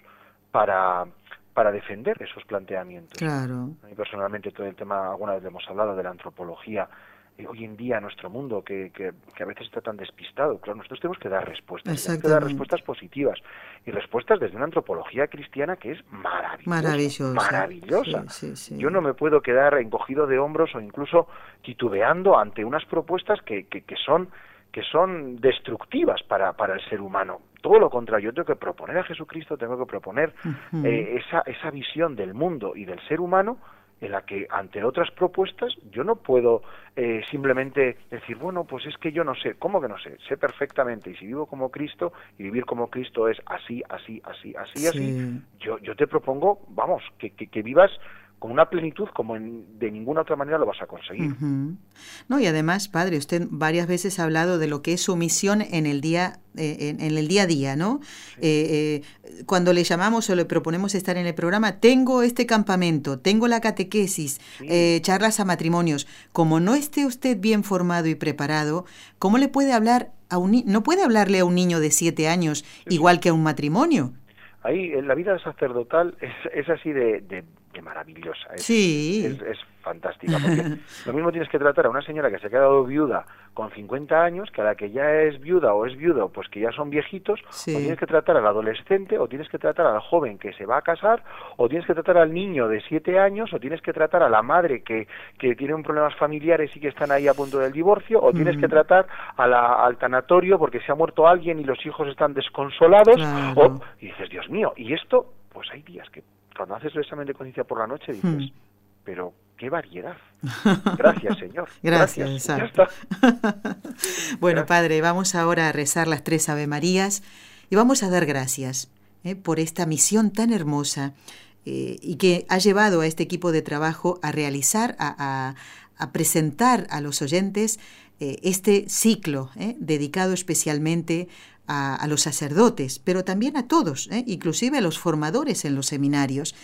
para, para defender esos planteamientos. Claro. A mí personalmente todo el tema, alguna vez hemos hablado de la antropología, hoy en día nuestro mundo que, que, a veces está tan despistado. Claro, nosotros tenemos que dar respuestas, tenemos que dar respuestas positivas y respuestas desde una antropología cristiana que es maravillosa. Maravillosa. Yo no me puedo quedar encogido de hombros o incluso titubeando ante unas propuestas que, que, que son que son destructivas para, para el ser humano. Todo lo contrario, yo tengo que proponer a Jesucristo, tengo que proponer eh, esa, esa visión del mundo y del ser humano en la que ante otras propuestas yo no puedo eh, simplemente decir, bueno, pues es que yo no sé, ¿cómo que no sé? Sé perfectamente y si vivo como Cristo y vivir como Cristo es así, así, así, así, así, yo, yo te propongo, vamos, que, que, vivas con una plenitud como de ninguna otra manera lo vas a conseguir. No, y además, padre, usted varias veces ha hablado de lo que es su misión en el día, eh, en, el día a día, ¿no? Eh, eh, cuando le llamamos o le proponemos estar en el programa, tengo este campamento, tengo la catequesis, charlas a matrimonios. Como no esté usted bien formado y preparado, ¿cómo le puede hablar a un no puede hablarle a un niño de siete años igual que a un matrimonio? Ahí la vida sacerdotal es, es así de, de maravillosa. Es, sí. Es, fantástica. Porque <laughs> lo mismo tienes que tratar a una señora que se ha quedado viuda con 50 años, que a la que ya es viuda o es viudo, pues que ya son viejitos, o tienes que tratar al adolescente, o tienes que tratar al joven que se va a casar, o tienes que tratar al niño de 7 años, o tienes que tratar a la madre que, que tiene problemas familiares y que están ahí a punto del divorcio, o tienes que tratar a la, al tanatorio porque se ha muerto alguien y los hijos están desconsolados, o, y dices, Dios mío, y esto, pues hay días que cuando haces el examen de conciencia por la noche dices, hmm. pero qué variedad. <laughs> Gracias, Señor. Gracias. <laughs> bueno, Padre, vamos ahora a rezar las tres Ave Marías y vamos a dar gracias eh, por esta misión tan hermosa eh, y que ha llevado a este equipo de trabajo a realizar, a, presentar a los oyentes eh, este ciclo dedicado especialmente a, los sacerdotes, pero también a todos, ¿eh? inclusive a los formadores en los seminarios,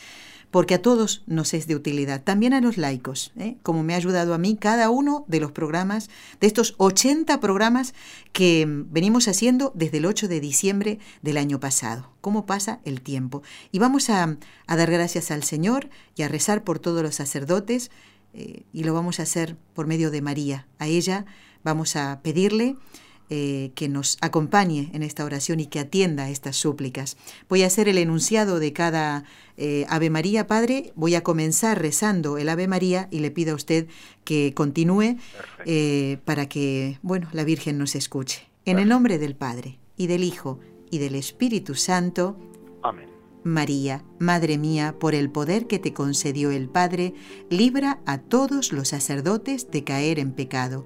porque a todos nos es de utilidad, también a los laicos, ¿eh? como me ha ayudado a mí cada uno de los programas, de estos 80 programas que venimos haciendo desde el 8 de diciembre del año pasado. ¿Cómo pasa el tiempo? Y vamos a, dar gracias al Señor y a rezar por todos los sacerdotes, eh, y lo vamos a hacer por medio de María. A ella vamos a pedirle eh, que nos acompañe en esta oración y que atienda estas súplicas. Voy a hacer el enunciado de cada eh, Ave María, Padre. Voy a comenzar rezando el Ave María y le pido a usted que continúe eh, para que, bueno, la Virgen nos escuche. En el nombre del Padre, y del Hijo, y del Espíritu Santo. Amén. María, Madre mía, por el poder que te concedió el Padre, libra a todos los sacerdotes de caer en pecado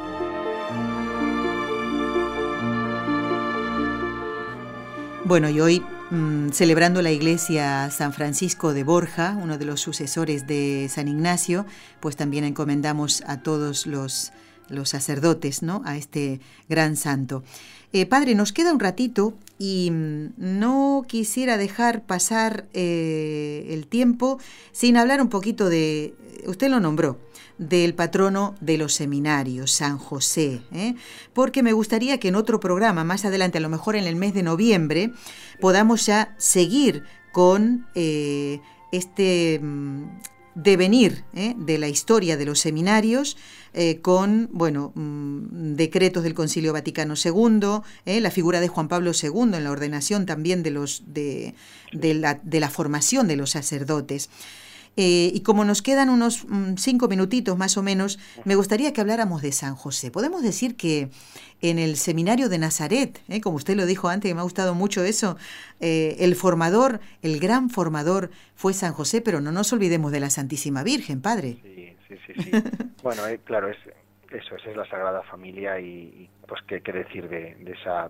Bueno, y hoy Mm, celebrando la iglesia San Francisco de Borja, uno de los sucesores de San Ignacio, pues también encomendamos a todos los, los sacerdotes, ¿no? A este gran santo. Eh, padre, nos queda un ratito y mm, no quisiera dejar pasar eh, el tiempo sin hablar un poquito de, usted lo nombró, del patrono de los seminarios, San José, ¿eh? porque me gustaría que en otro programa, más adelante, a lo mejor en el mes de noviembre, podamos ya seguir con este mm, devenir ¿eh? de la historia de los seminarios con bueno mm, decretos del Concilio Vaticano II, la figura de Juan Pablo II en la ordenación también de los de, la, de la formación de los sacerdotes. Eh, y como nos quedan unos mm, cinco minutitos más o menos, me gustaría que habláramos de San José. Podemos decir que en el seminario de Nazaret, eh, como usted lo dijo antes, que me ha gustado mucho eso, eh, el formador, el gran formador fue San José, pero no nos olvidemos de la Santísima Virgen, Padre. Sí, sí, sí. <laughs> bueno, claro, es, eso, esa es la Sagrada Familia y, pues qué, qué decir de, esa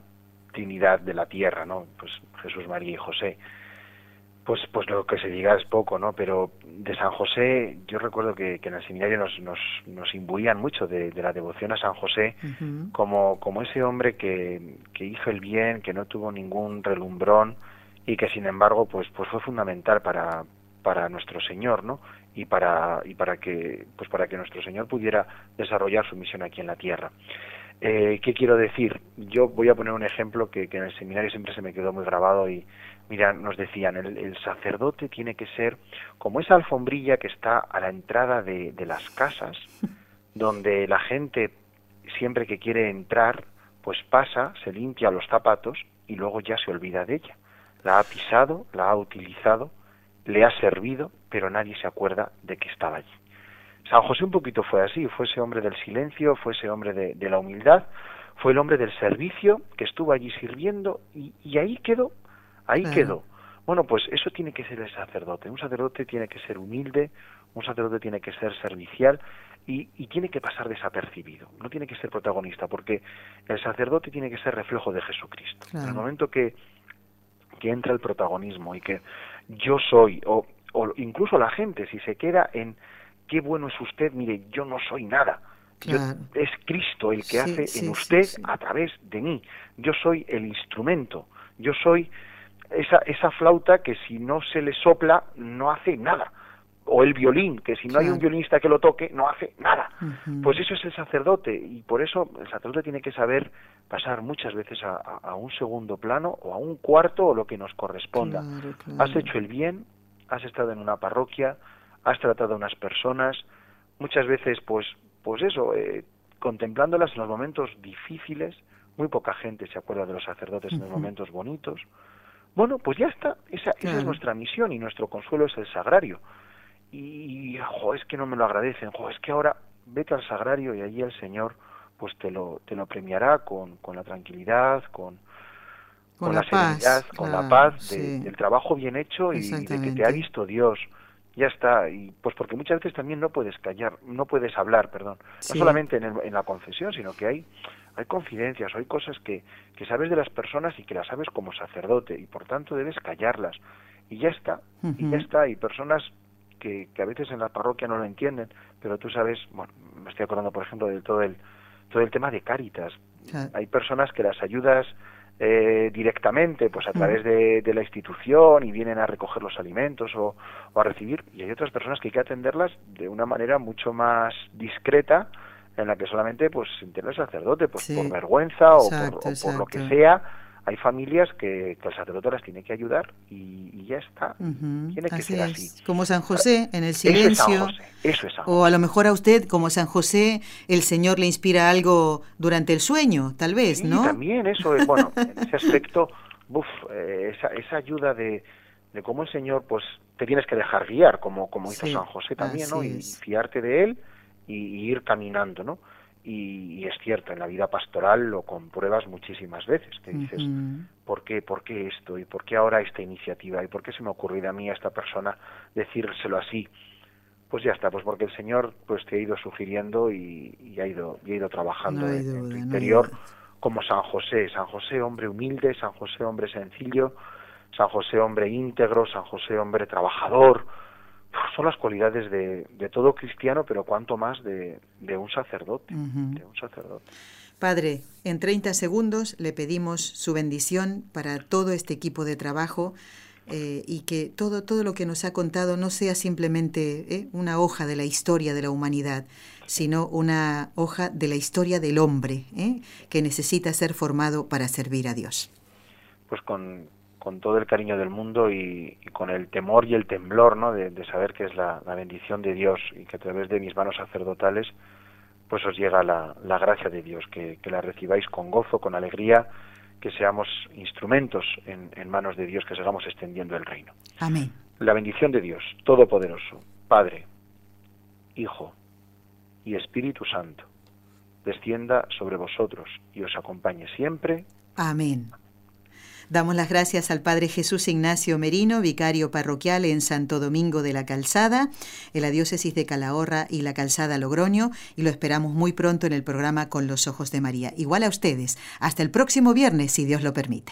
Trinidad de la tierra, ¿no? Pues Jesús, María y José. Pues, pues lo que se diga es poco, ¿no? Pero de San José, yo recuerdo que, en el seminario nos, nos, nos imbuían mucho de, la devoción a San José como, como ese hombre que, que hizo el bien, que no tuvo ningún relumbrón y que sin embargo pues, pues fue fundamental para, para nuestro Señor, ¿no? Y para, y para que, pues para que nuestro Señor pudiera desarrollar su misión aquí en la tierra. Eh, ¿Qué quiero decir? Yo voy a poner un ejemplo que, en el seminario siempre se me quedó muy grabado y, mira, nos decían, el, sacerdote tiene que ser como esa alfombrilla que está a la entrada de, de las casas, <laughs> donde la gente siempre que quiere entrar, pues pasa, se limpia los zapatos y luego ya se olvida de ella. La ha pisado, la ha utilizado, le ha servido, pero nadie se acuerda de que estaba allí. San José un poquito fue así, fue ese hombre del silencio, fue ese hombre de, la humildad, fue el hombre del servicio que estuvo allí sirviendo y, ahí quedó, ahí quedó. Bueno, pues eso tiene que ser el sacerdote. Un sacerdote tiene que ser humilde, un sacerdote tiene que ser servicial y, tiene que pasar desapercibido. No tiene que ser protagonista, porque el sacerdote tiene que ser reflejo de Jesucristo. En el momento que, que entra el protagonismo y que yo soy, o, o incluso la gente, si se queda en qué bueno es usted, mire, yo no soy nada. es Cristo el que hace en usted a través de mí. Yo soy el instrumento. Yo soy esa, esa flauta que si no se le sopla no hace nada. O el violín, que si no hay un violinista que lo toque, no hace nada. Pues eso es el sacerdote. Y por eso el sacerdote tiene que saber pasar muchas veces a, un segundo plano o a un cuarto o lo que nos corresponda. Has hecho el bien, has estado en una parroquia, has tratado a unas personas, muchas veces pues, pues eso, eh, contemplándolas en los momentos difíciles, muy poca gente se acuerda de los sacerdotes en los momentos bonitos. Bueno, pues ya está, esa, es nuestra misión y nuestro consuelo es el sagrario. Y, jo, es que no me lo agradecen, jo, es que ahora vete al sagrario y allí el Señor pues te lo, te lo premiará con, con la tranquilidad, con, con, la, serenidad, con la paz del trabajo bien hecho y de que te ha visto Dios. Ya está. Y pues porque muchas veces también no puedes callar no puedes hablar perdón. No solamente en, en, la confesión sino que hay hay confidencias hay cosas que, que sabes de las personas y que las sabes como sacerdote y por tanto debes callarlas. Y ya está y ya está. Hay personas que, que a veces en la parroquia no lo entienden pero tú sabes bueno me estoy acordando por ejemplo de todo el todo el tema de Cáritas. Hay personas que las ayudas eh, directamente, pues a través de, la institución y vienen a recoger los alimentos o, a recibir. Y hay otras personas que hay que atenderlas de una manera mucho más discreta, en la que solamente pues entera el sacerdote, pues por vergüenza o, por, lo que sea, hay familias que, el sacerdote las tiene que ayudar y, ya está. Tiene que ser así. Como San José, en el silencio. Eso es San O a lo mejor a usted, como San José, el Señor le inspira algo durante el sueño, tal vez, sí, ¿no? también eso es, bueno, <laughs> en ese aspecto, uf, eh, esa, esa ayuda de, de cómo el Señor, pues, te tienes que dejar guiar, como, como hizo San José también, ¿no? Y fiarte de Él y, y ir caminando, ¿no? Y, es cierto, en la vida pastoral lo compruebas muchísimas veces, que dices, ¿por, qué, ¿por qué esto? ¿Y por qué ahora esta iniciativa? ¿Y por qué se me ha ocurrido a mí, a esta persona, decírselo así? Pues ya está, pues porque el Señor pues te ha ido sugiriendo y, ha, ido, y ha ido trabajando en, tu interior, como San José, San José hombre humilde, San José hombre sencillo, San José hombre íntegro, San José hombre trabajador, son las cualidades de, todo cristiano, pero cuanto más de, un sacerdote, de un sacerdote. Padre, en 30 segundos le pedimos su bendición para todo este equipo de trabajo eh, y que todo, todo lo que nos ha contado no sea simplemente eh, una hoja de la historia de la humanidad, sino una hoja de la historia del hombre eh, que necesita ser formado para servir a Dios. Pues con, con todo el cariño del mundo y, con el temor y el temblor ¿no? de, saber que es la, bendición de Dios y que a través de mis manos sacerdotales pues os llega la, gracia de Dios, que, la recibáis con gozo, con alegría, que seamos instrumentos en, en manos de Dios, que sigamos extendiendo el reino. Amén. La bendición de Dios, Todopoderoso, Padre, Hijo y Espíritu Santo, descienda sobre vosotros y os acompañe siempre. Amén. Damos las gracias al Padre Jesús Ignacio Merino, vicario parroquial en Santo Domingo de la Calzada, en la diócesis de Calahorra y la Calzada Logroño, y lo esperamos muy pronto en el programa Con los Ojos de María. Igual a ustedes. Hasta el próximo viernes, si Dios lo permite.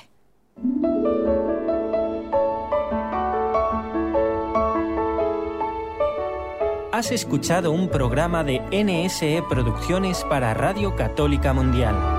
Has escuchado un programa de NSE Producciones para Radio Católica Mundial.